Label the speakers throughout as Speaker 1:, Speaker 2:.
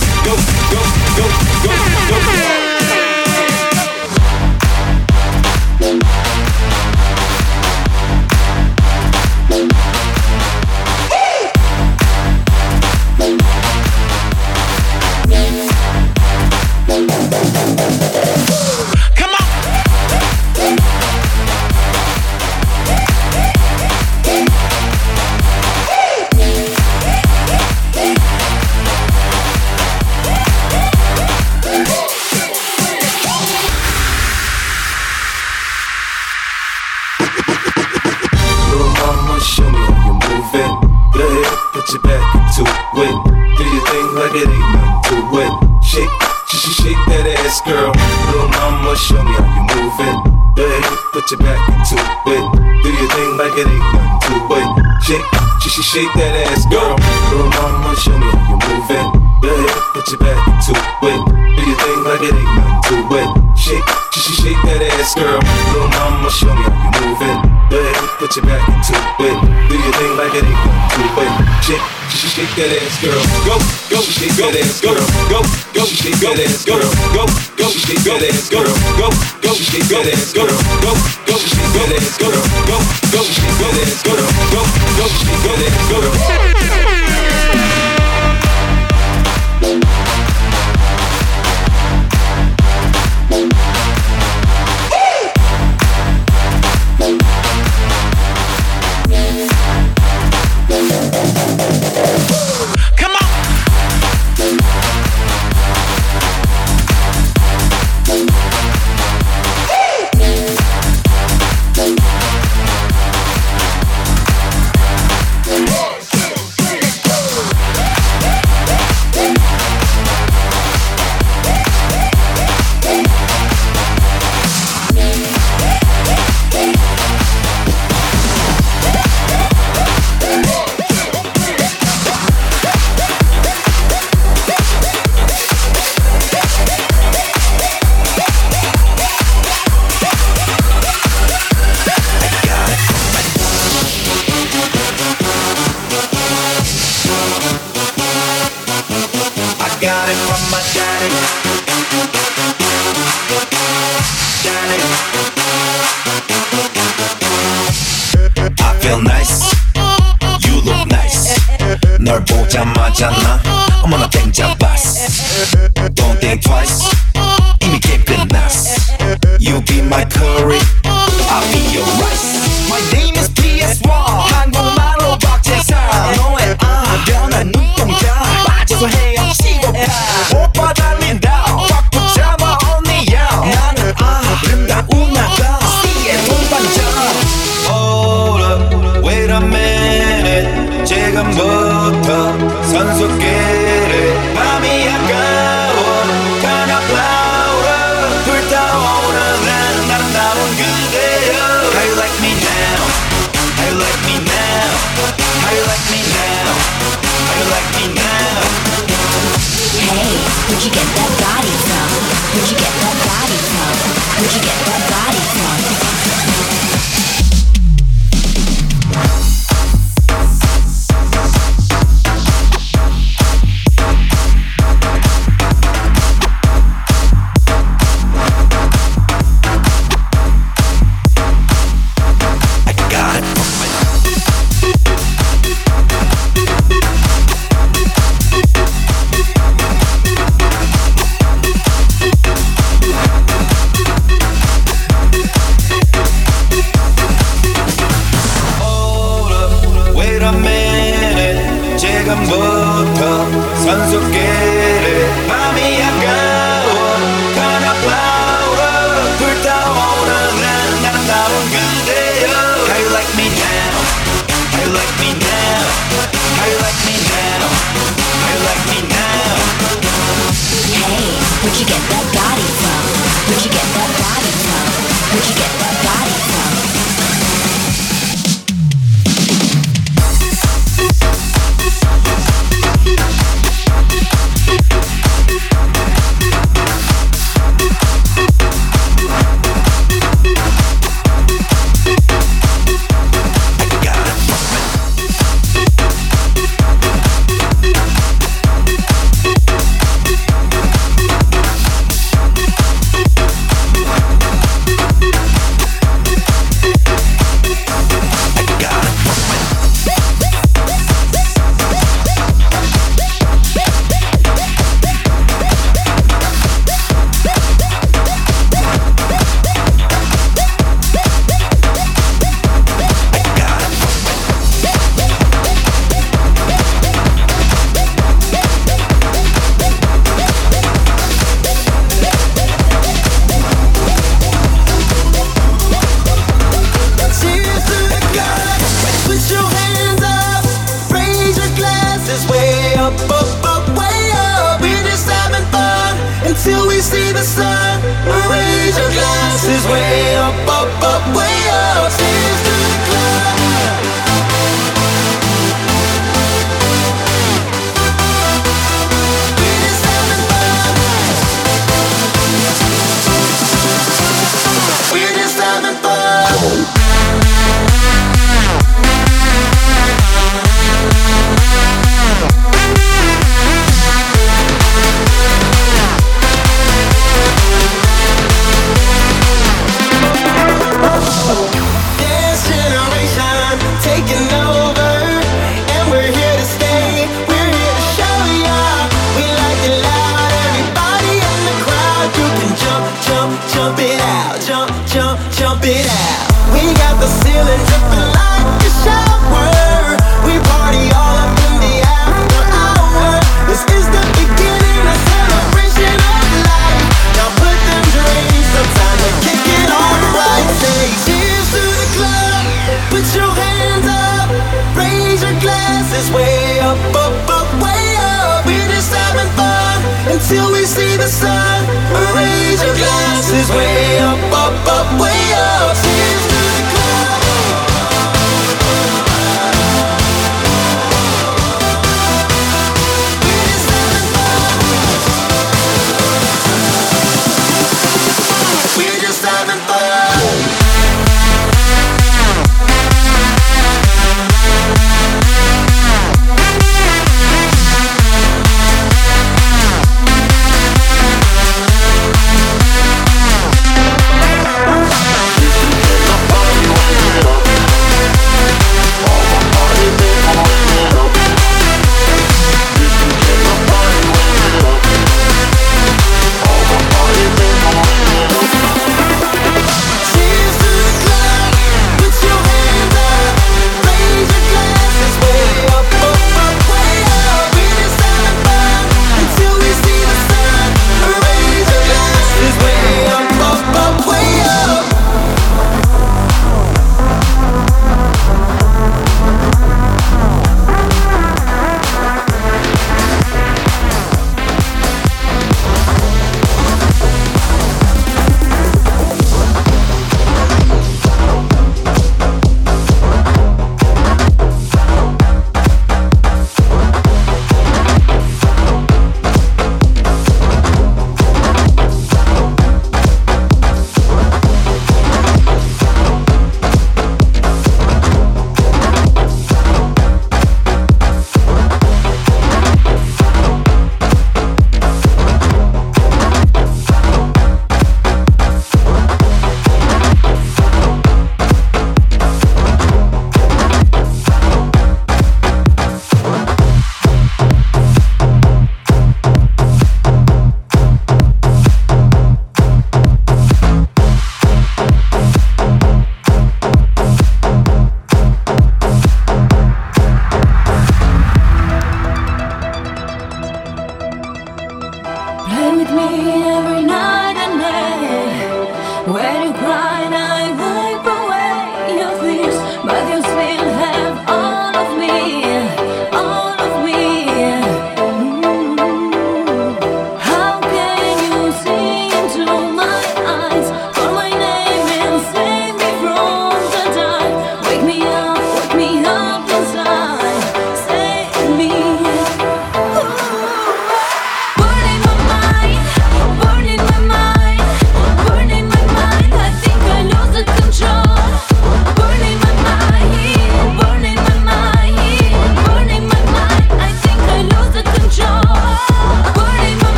Speaker 1: that
Speaker 2: 지금부터
Speaker 3: 선수끼리 밤이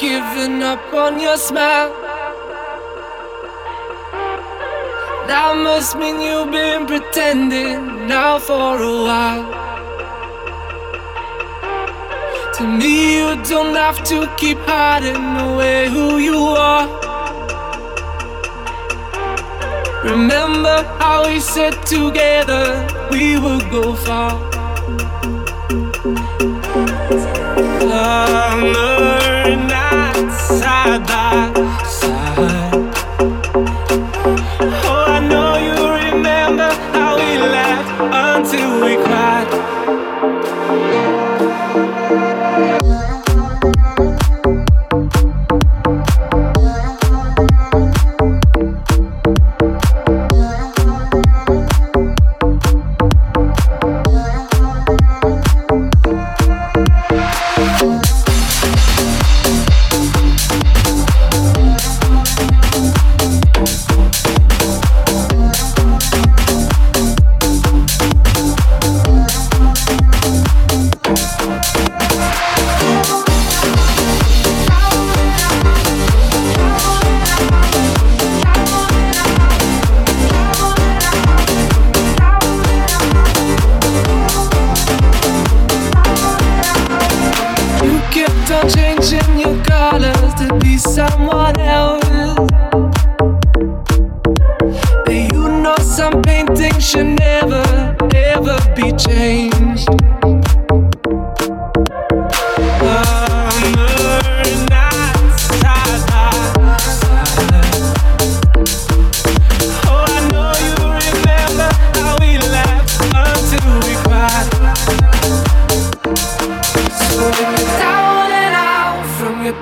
Speaker 4: given up on your smile. That must mean you've been pretending now for a while. To me, you don't have to keep hiding away who you are. Remember how we said together we would go far. Summer nights side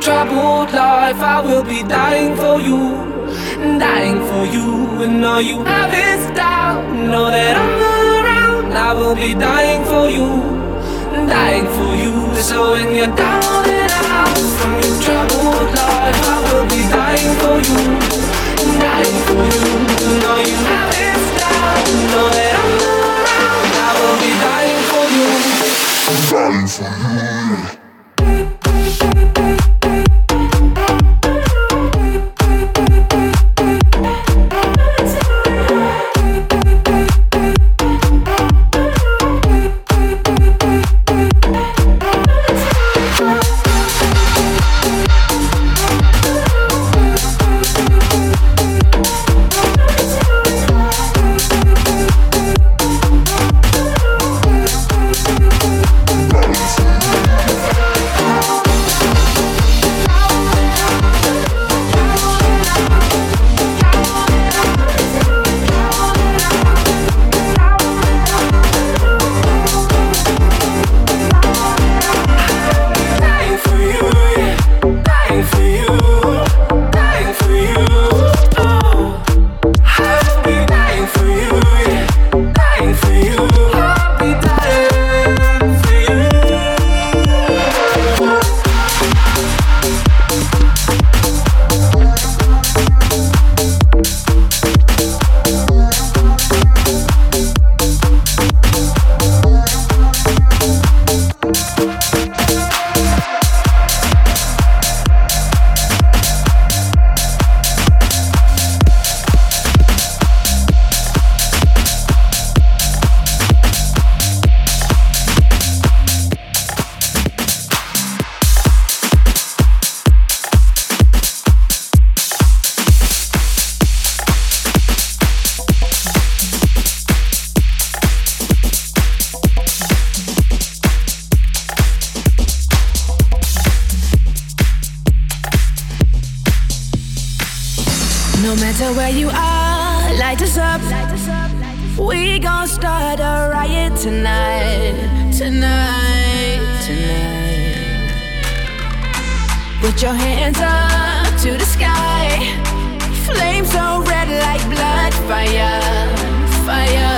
Speaker 4: troubled life, I will be dying for you, dying for you. And all you have is doubt. Know that I'm around, I will be dying for you, dying for you. So when you're down and out from your troubled life, I will be dying for you, dying for you. And all you have is doubt. Know that I'm around, I will be dying for you. Dying
Speaker 5: matter where you are, light us up. We gon' start a riot tonight, tonight, tonight. Put your hands up to the sky. Flames so red like blood fire, fire.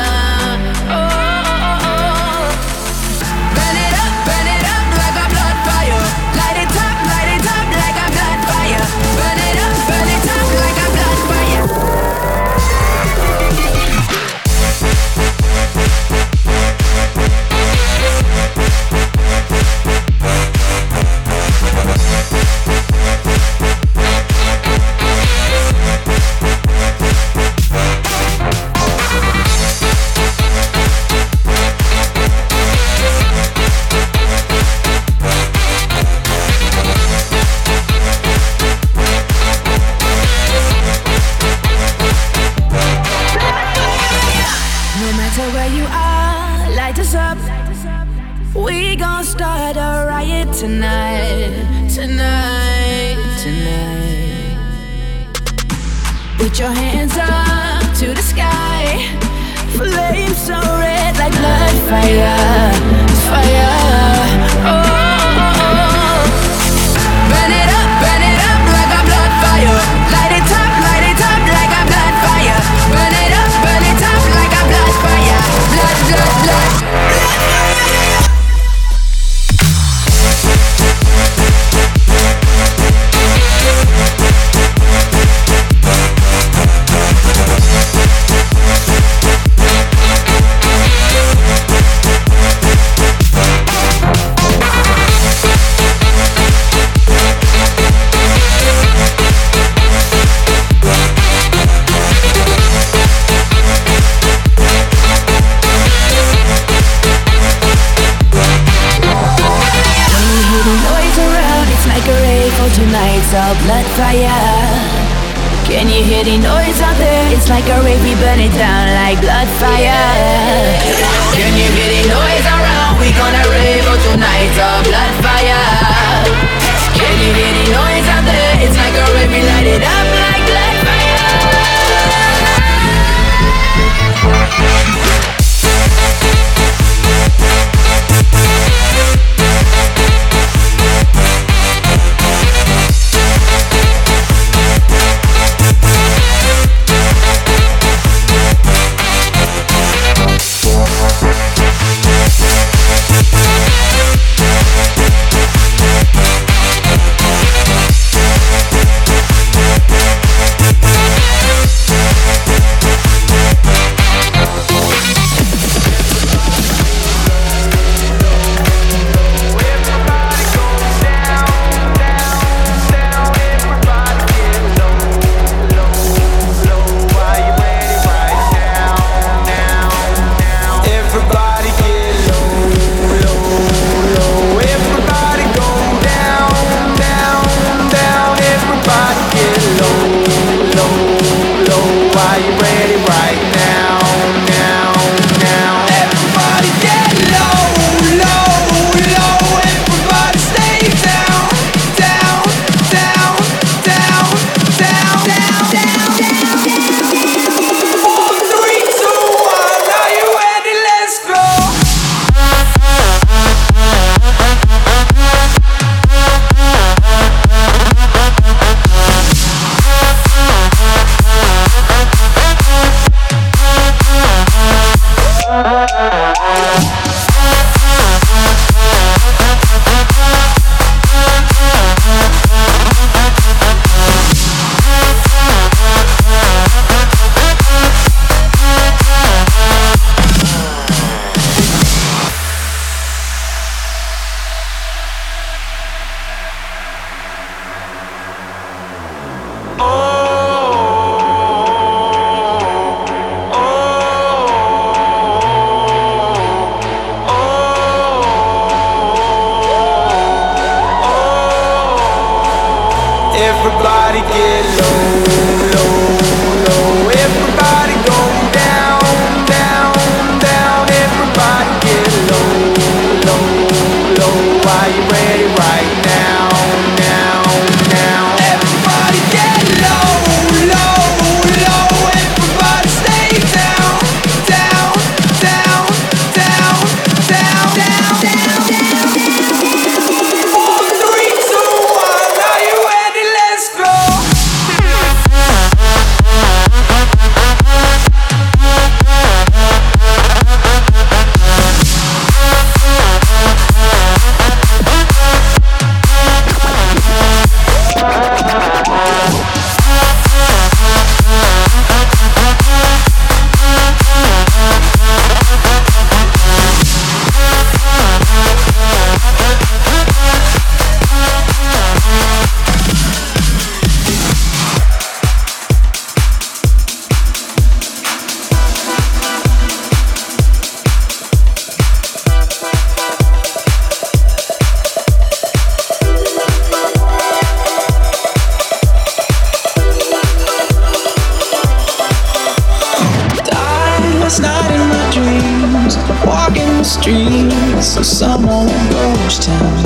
Speaker 6: streets of some old ghost town.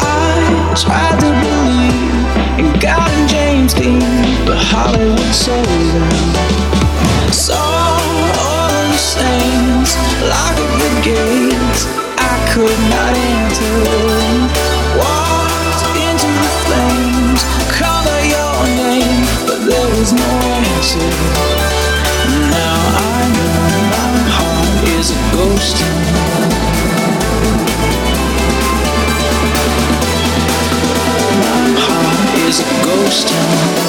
Speaker 6: I tried to believe in God and James Dean, but Hollywood sold out. Saw all the saints lock up the gates I could not enter. Walked into the flames, called out your name, but there was no answer. ghost town.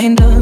Speaker 5: find us.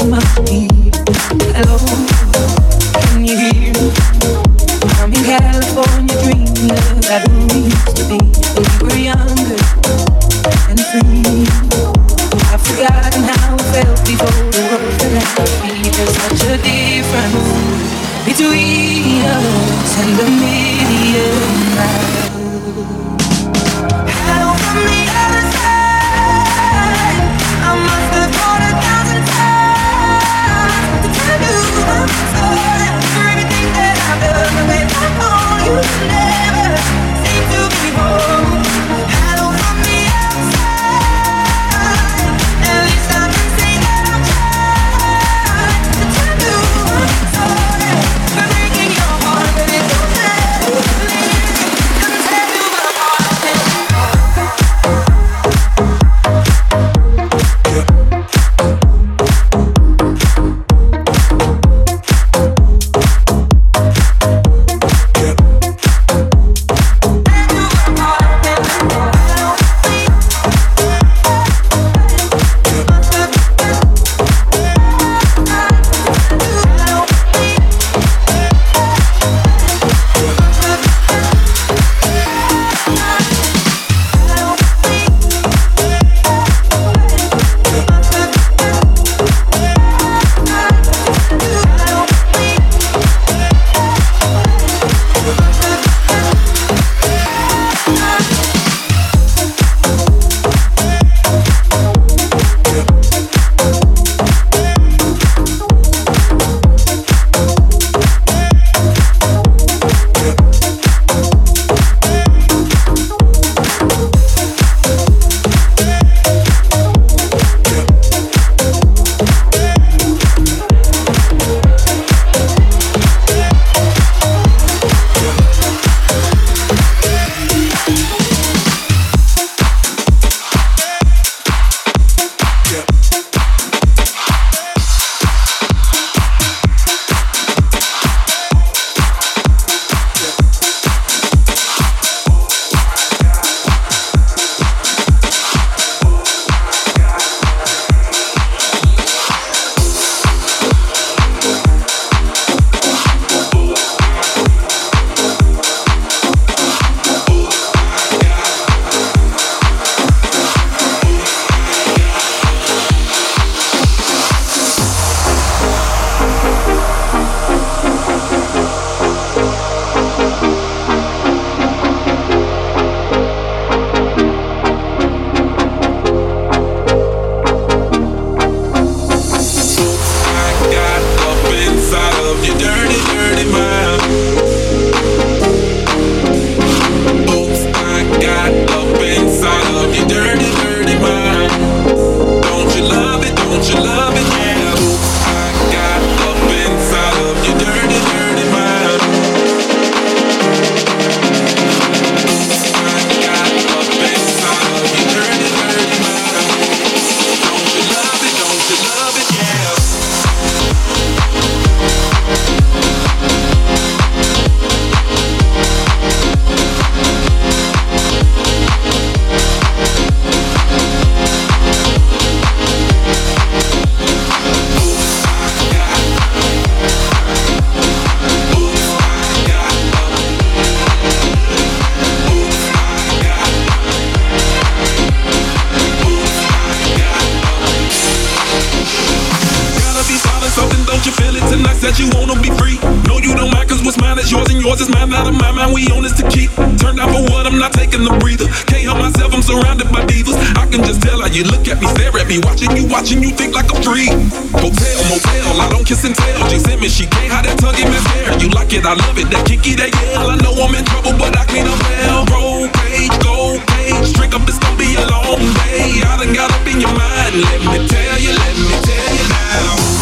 Speaker 1: Not taking the breather. Can't help myself, I'm surrounded by divas. I can just tell how you look at me, stare at me, watching you, watching you think like I'm free. Hotel, motel, I don't kiss and tell. G me, she can't hide that tongue in my hair. You like it, I love it, that kinky, that yell. I know I'm in trouble, but I clean up well. Roll page, gold page, drink up, it's gonna be a long day. I done got up in your mind, let me tell you, let me tell you now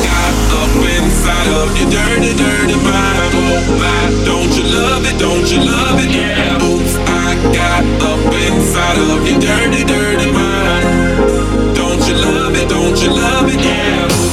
Speaker 1: got up inside of your dirty, dirty mind. Oh my, don't you love it? Don't you love it? Yeah. Inside of your dirty, dirty mind. Don't you love it? Don't you love it? Yeah.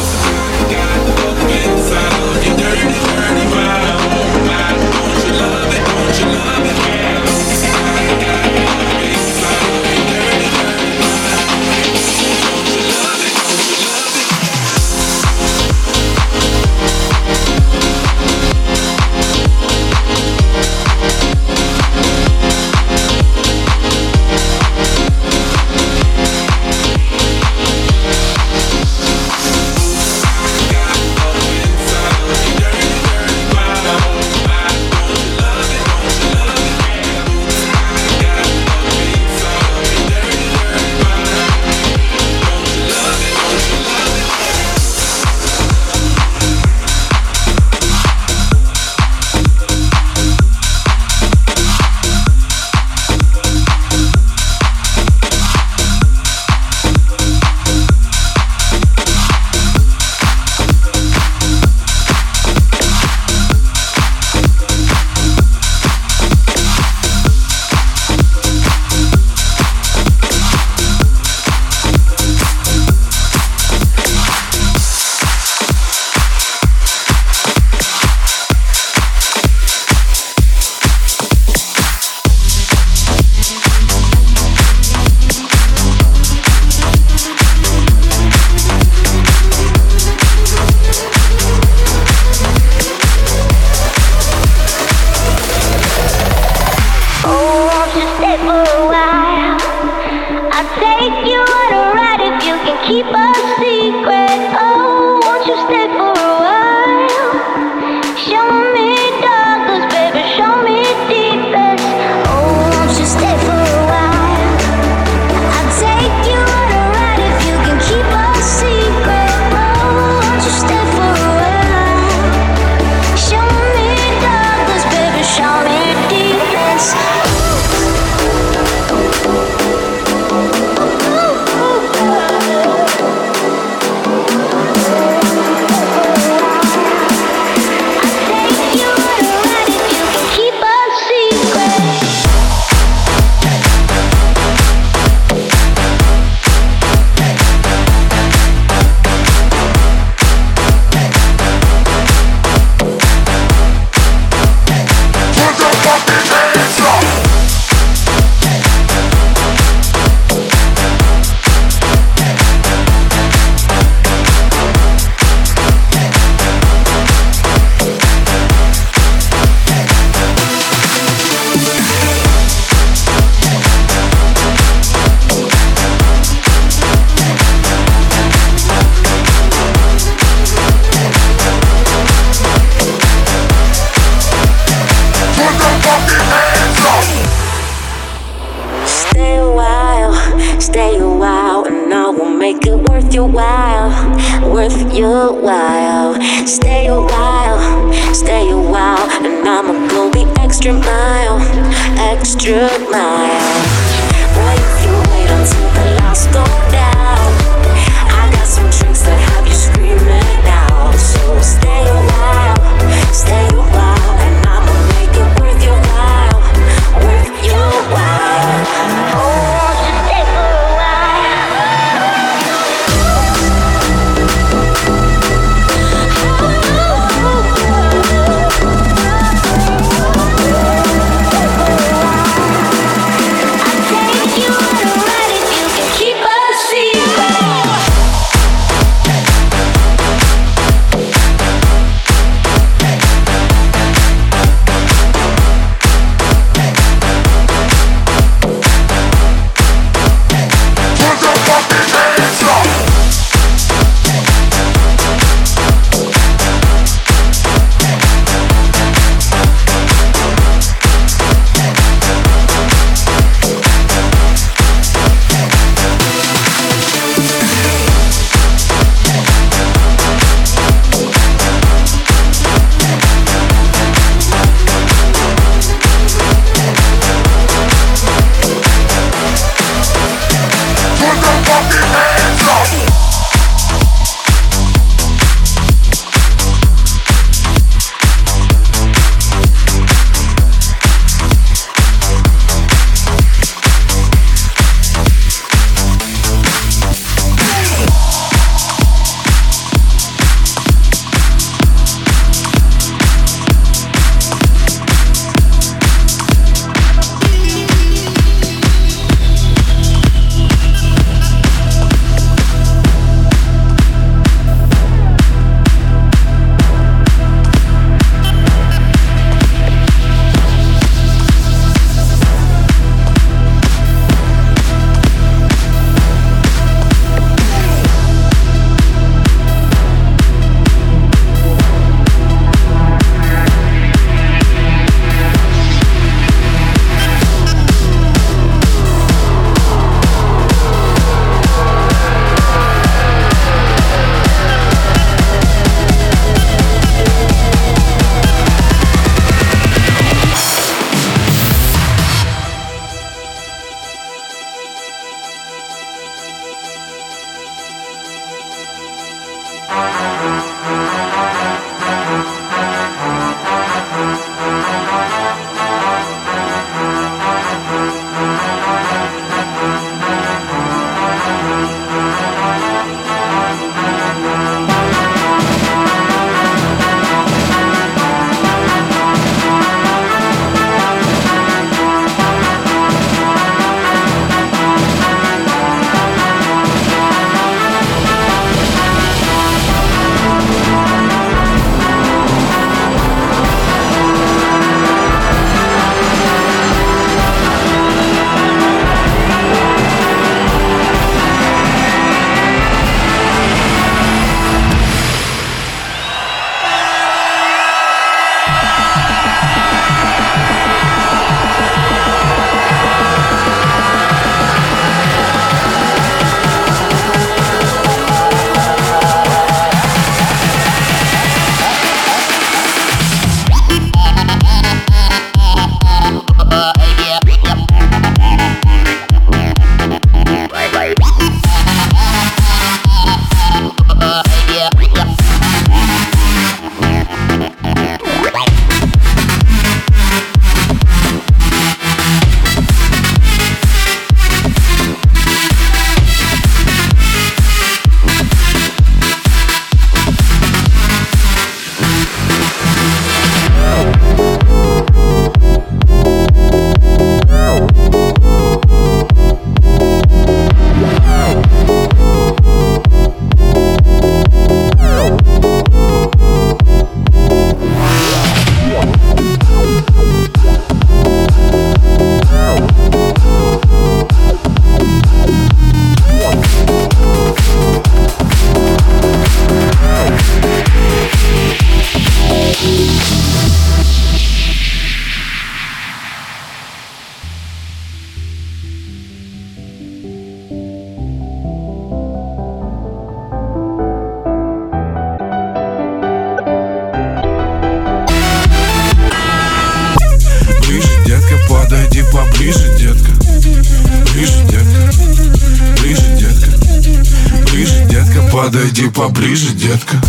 Speaker 7: «Ближе, детка!»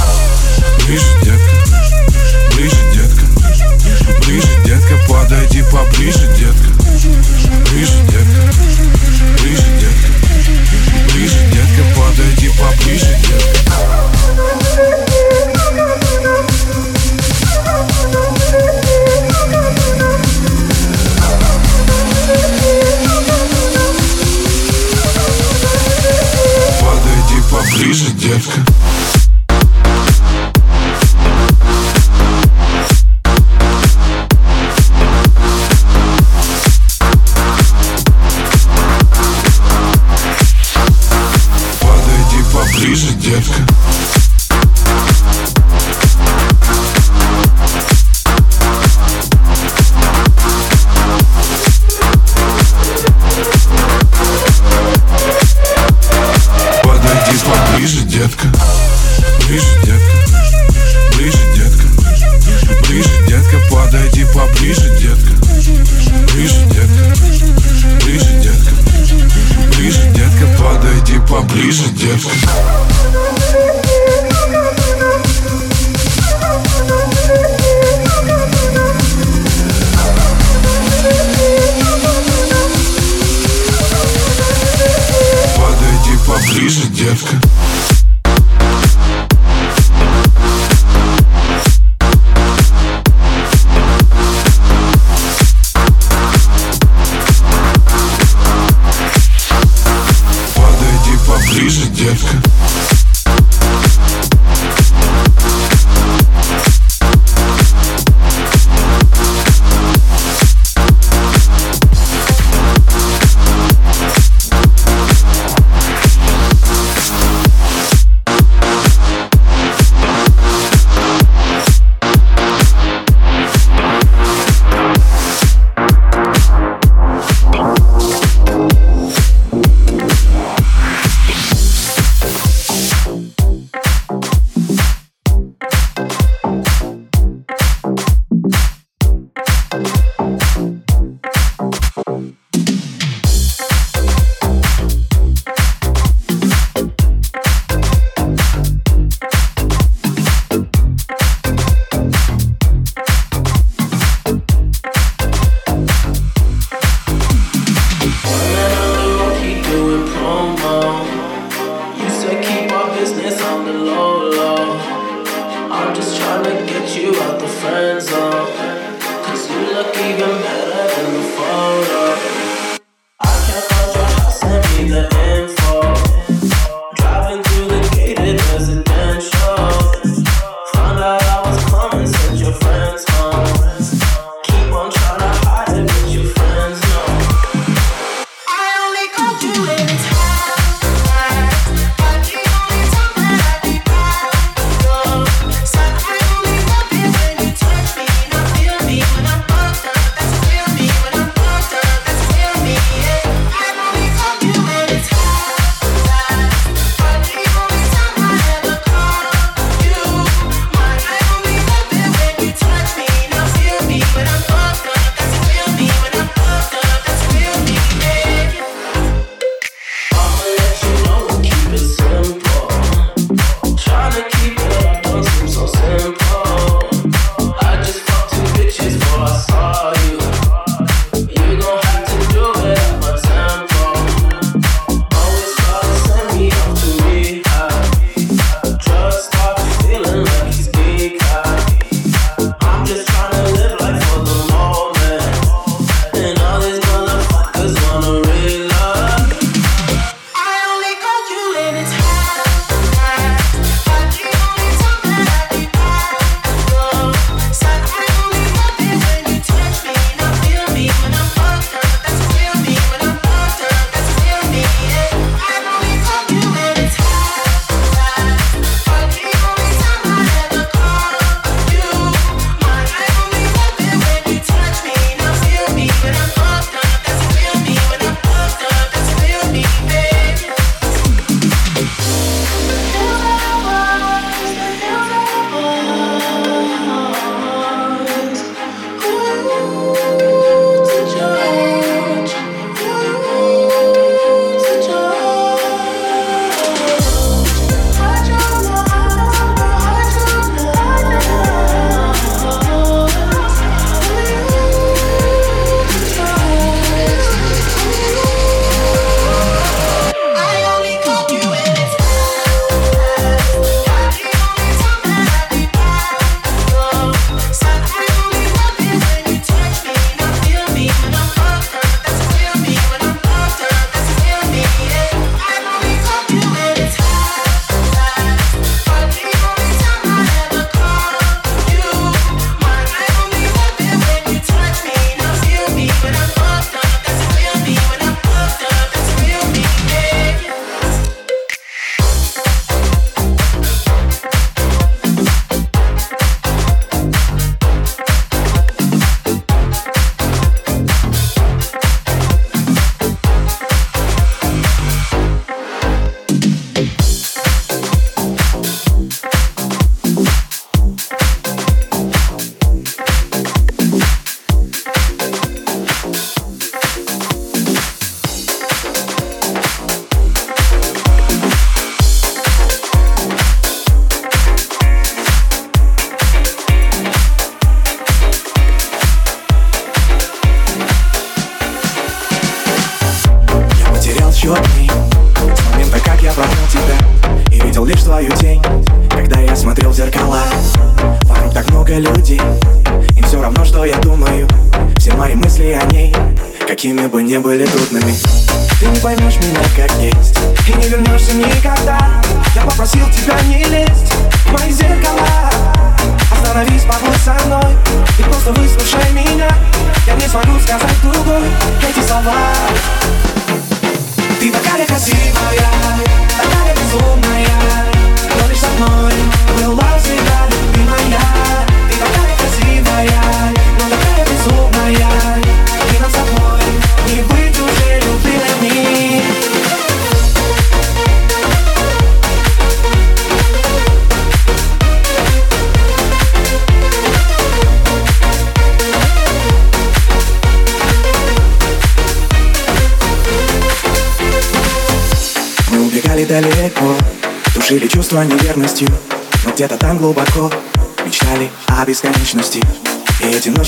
Speaker 7: Детка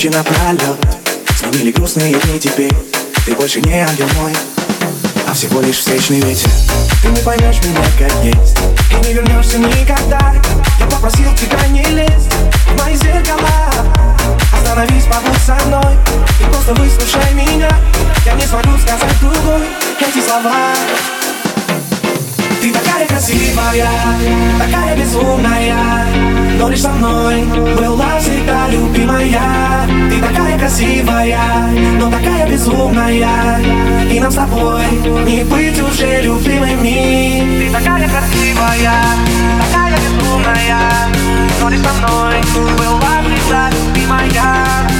Speaker 8: ночи напролет Сменили грустные дни теперь. Ты больше не ангел мой а всего лишь встречный ветер. Ты не поймешь меня как есть И не вернешься никогда. Я попросил тебя не лезть в мои зеркала. Остановись, побудь со мной И просто выслушай меня. Я не смогу сказать другой эти слова ты такая красивая, такая безумная Но лишь со мной была всегда любимая Ты такая красивая, но такая безумная И нам с тобой не быть уже любимыми Ты такая красивая, такая безумная Но лишь со мной была всегда любимая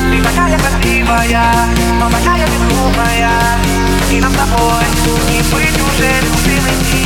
Speaker 8: Ты такая красивая, но такая безумная И нам с тобой не быть уже любимыми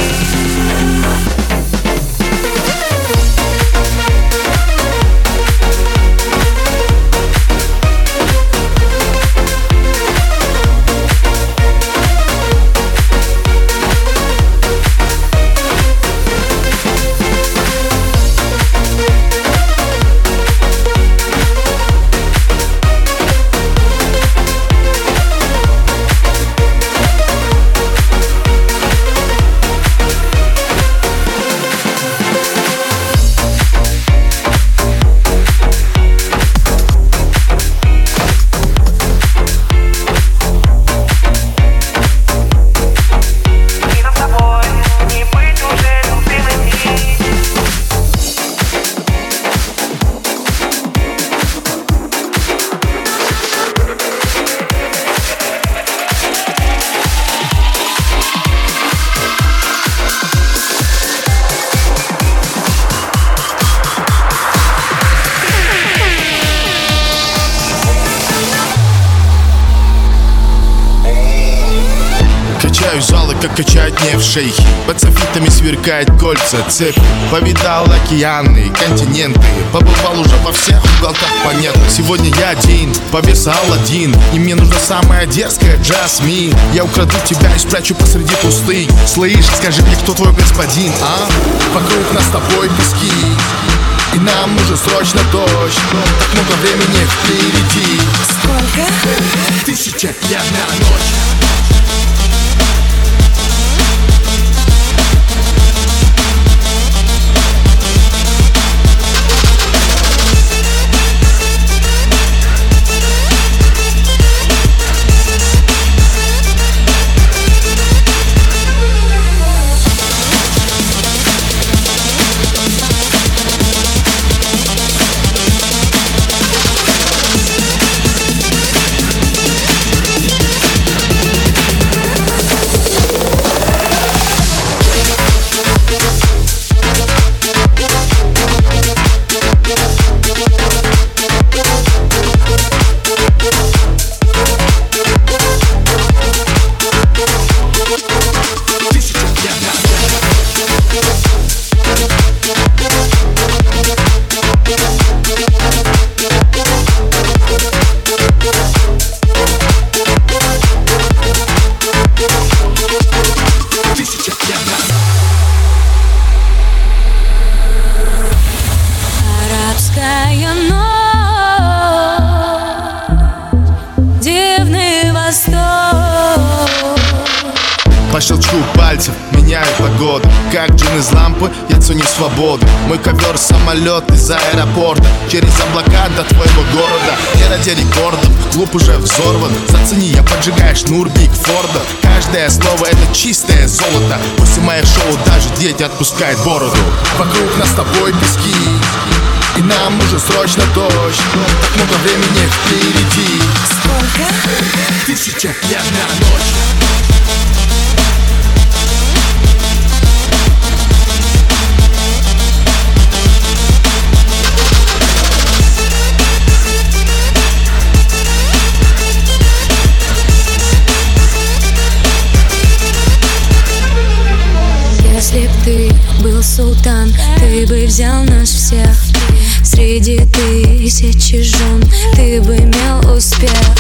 Speaker 9: шейхи. Под софитами сверкает кольца, цепь. Повидал океаны, континенты. Побывал уже во всех уголках планеты. Сегодня я один, повесал один. И мне нужна самая дерзкая Джасмин. Я украду тебя и спрячу посреди пустынь. Слышь, скажи мне, кто твой господин, а? Вокруг нас с тобой пески. И нам нужен срочно дождь. Так много времени впереди.
Speaker 5: Сколько?
Speaker 9: Тысяча дня на ночь свободу Мой ковер самолет из аэропорта. Через облака до твоего города. Не ради рекордов, клуб уже взорван. Зацени, я поджигаю шнур Биг Форда. Каждое слово это чистое золото. После моих шоу даже дети отпускают бороду. Вокруг нас с тобой пески. И нам нужен срочно дождь. Так много времени впереди.
Speaker 5: Сколько?
Speaker 9: Тысяча дня на ночь
Speaker 5: тысячи жен Ты бы имел успех